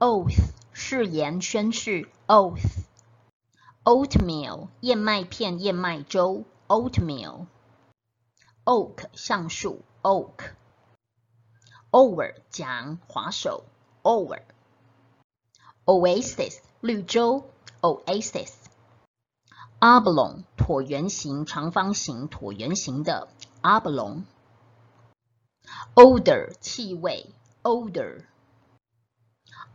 oath 誓言宣誓，oath。oatmeal 燕麦片燕麦粥，oatmeal。oak 橡树，oak。over 讲滑手，over。oasis 绿洲，oasis。oblong 椭圆形长方形椭圆形的，oblong。odor 气味，odor。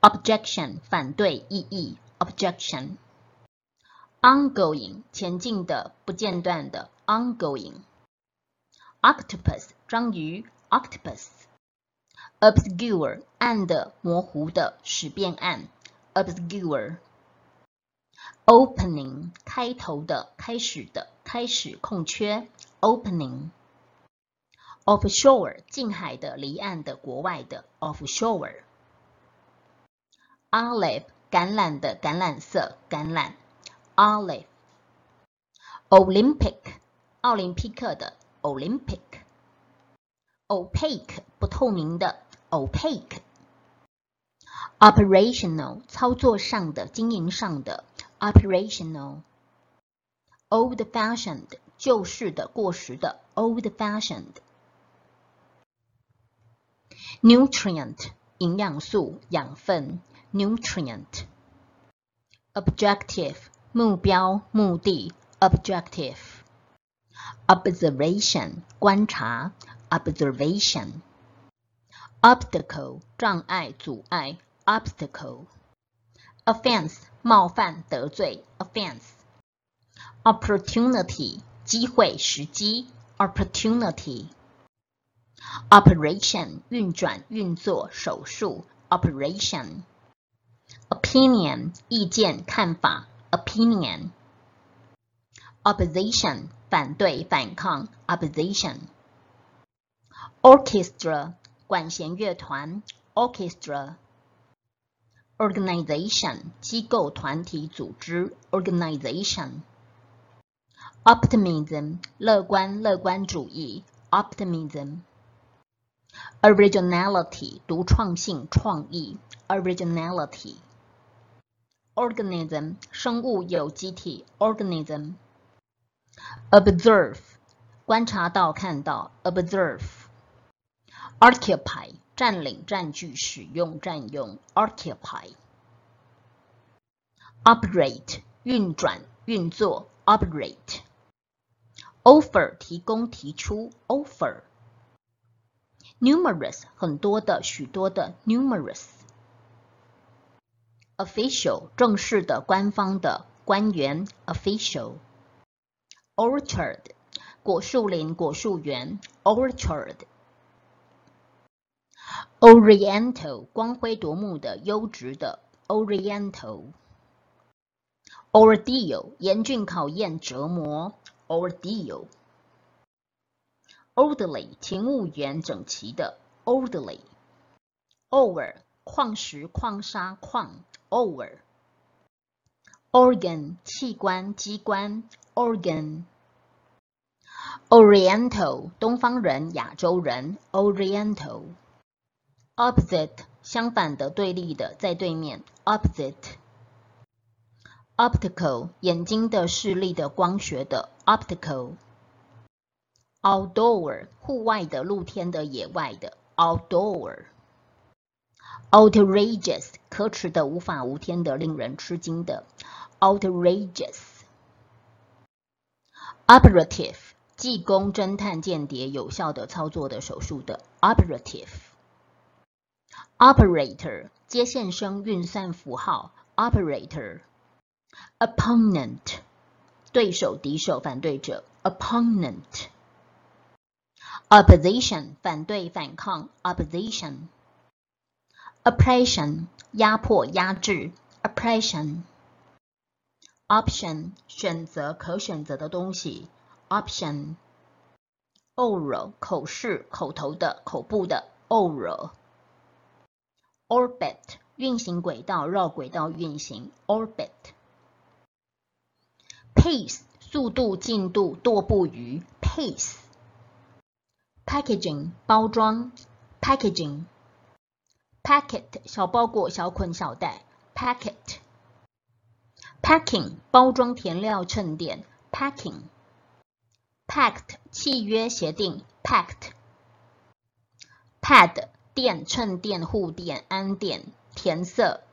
objection 反对异议，objection。ongoing 前进的不间断的，ongoing。octopus 章鱼，octopus。obscure 暗的模糊的使变暗，obscure。opening 开头的开始的开始空缺，opening。offshore 近海的离岸的国外的，offshore。 Olive 橄榄的橄榄色橄榄，olive。olympic 奥林匹克的 olympic。opaque 不透明的 opaque。operational 操作上的经营上的 operational。old-fashioned 旧式的过时的 old-fashioned。nutrient 营养素养分 nutrient。objective 目标目的 objective。observation 观察 observation。obstacle 障碍阻碍 obstacle。offense 冒犯得罪 offense。opportunity 机会时机 opportunity。operation 运转运作手术 operation。 Opinion 意见看法 opinion。opposition 反对反抗 opposition。orchestra 管弦乐团 orchestra。organization 机构团体组织 organization。optimism 乐观乐观主义 optimism。originality 独创性创意 originality。Organism 生物有机体 organism。observe 观察到看到 observe。occupy 占领占据使用占用 occupy。operate 运转运作 operate。offer 提供提出 offer。numerous 很多的许多的 numerous。Official 正式的官方的官员 official。orchard 果树林果树园 orchard。oriental 光辉夺目的优质的 oriental。ordeal 严峻考验折磨 ordeal。orderly 勤务员整齐的 orderly。Over 矿石矿砂矿 ore。organ 器官机关 organ。oriental 东方人亚洲人 oriental。opposite 相反的对立的在对面 opposite。optical 眼睛的视力的光学的 optical。outdoor 户外的露天的野外的 outdoor。outrageous 可耻的无法无天的令人吃惊的 outrageous。operative 技工侦探间谍有效的操作的手术的 operative。operator 接线生运算符号 operator。opponent 对手敌手反对者 opponent。opposition 反对反抗 opposition。oppression 压迫压制 oppression。option 选择可选择的东西 option。oral 口试口头的口部的 oral。orbit 运行轨道绕轨道运行 orbit。pace 速度进度踱步于 pace。packaging 包装 packaging。Packet 小包裹、小捆、小袋，packet。packing 包装填料衬垫，packing。pact 契约协定，pact。pad 垫衬垫护垫安垫填色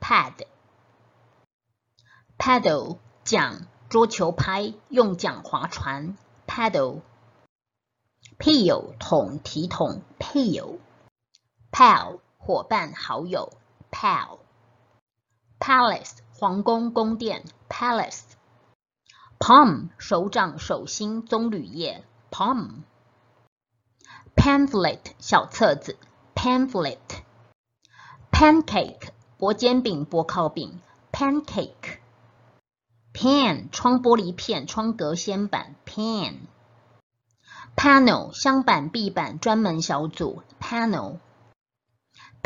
，pad。paddle 桨桌球拍用桨划船，paddle。peel 桶提桶，peel。Pal 伙伴好友，pal。palace 皇宫宫殿，palace。palm 手掌手心棕榈叶，palm。pamphlet 小册子，pamphlet。pancake 薄煎饼薄烤饼，pancake。pan 窗玻璃片窗格掀板，pan。panel 箱板壁板专门小组，panel。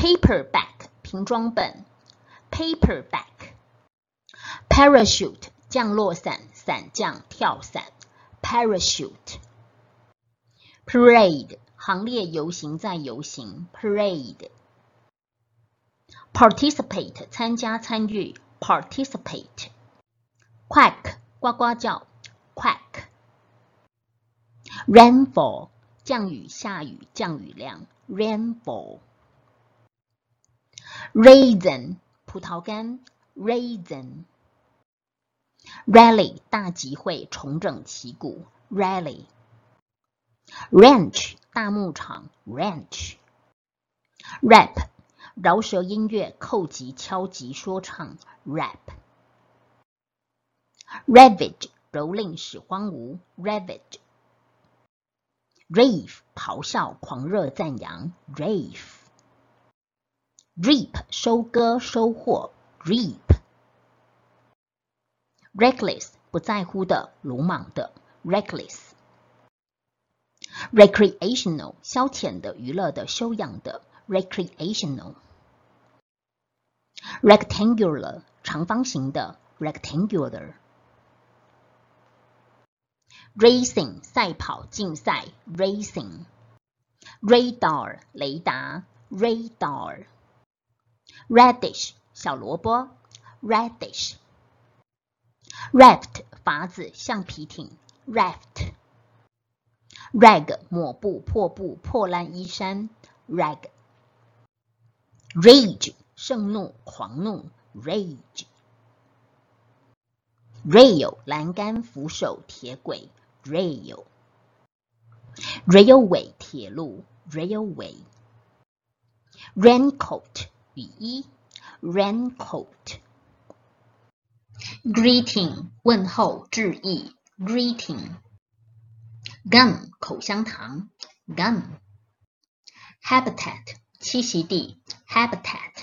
paperback 平装本，paperback。parachute 降落伞伞降跳伞，parachute。parade 行列游行在游行，parade。participate 参加参与，participate。quack 呱呱叫，quack。rainfall 降雨下雨降雨量，rainfall。 Raisin 葡萄干，raisin。rally 大集会重整旗鼓，rally。ranch 大牧场，ranch。rap 饶舌音乐扣击敲击说唱，rap。ravage 蹂躏使荒芜，ravage。rave 咆哮狂热赞扬，rave。Reap 收割收获，reap。reckless 不在乎的鲁莽的，reckless。recreational 消遣的娱乐的修养的，recreational。rectangular 长方形的，rectangular。racing 赛跑竞赛，racing。radar 雷达，radar。Radish 小萝卜，radish。raft 筏子橡皮艇，raft。rag 抹布破布破烂衣衫，rag。rage 盛怒狂怒，rage。rail 栏杆扶手铁轨。rail railway 铁路 railway raincoat 雨衣 raincoat greeting 问候致意 greeting gum 口香糖 gum habitat 栖息地 habitat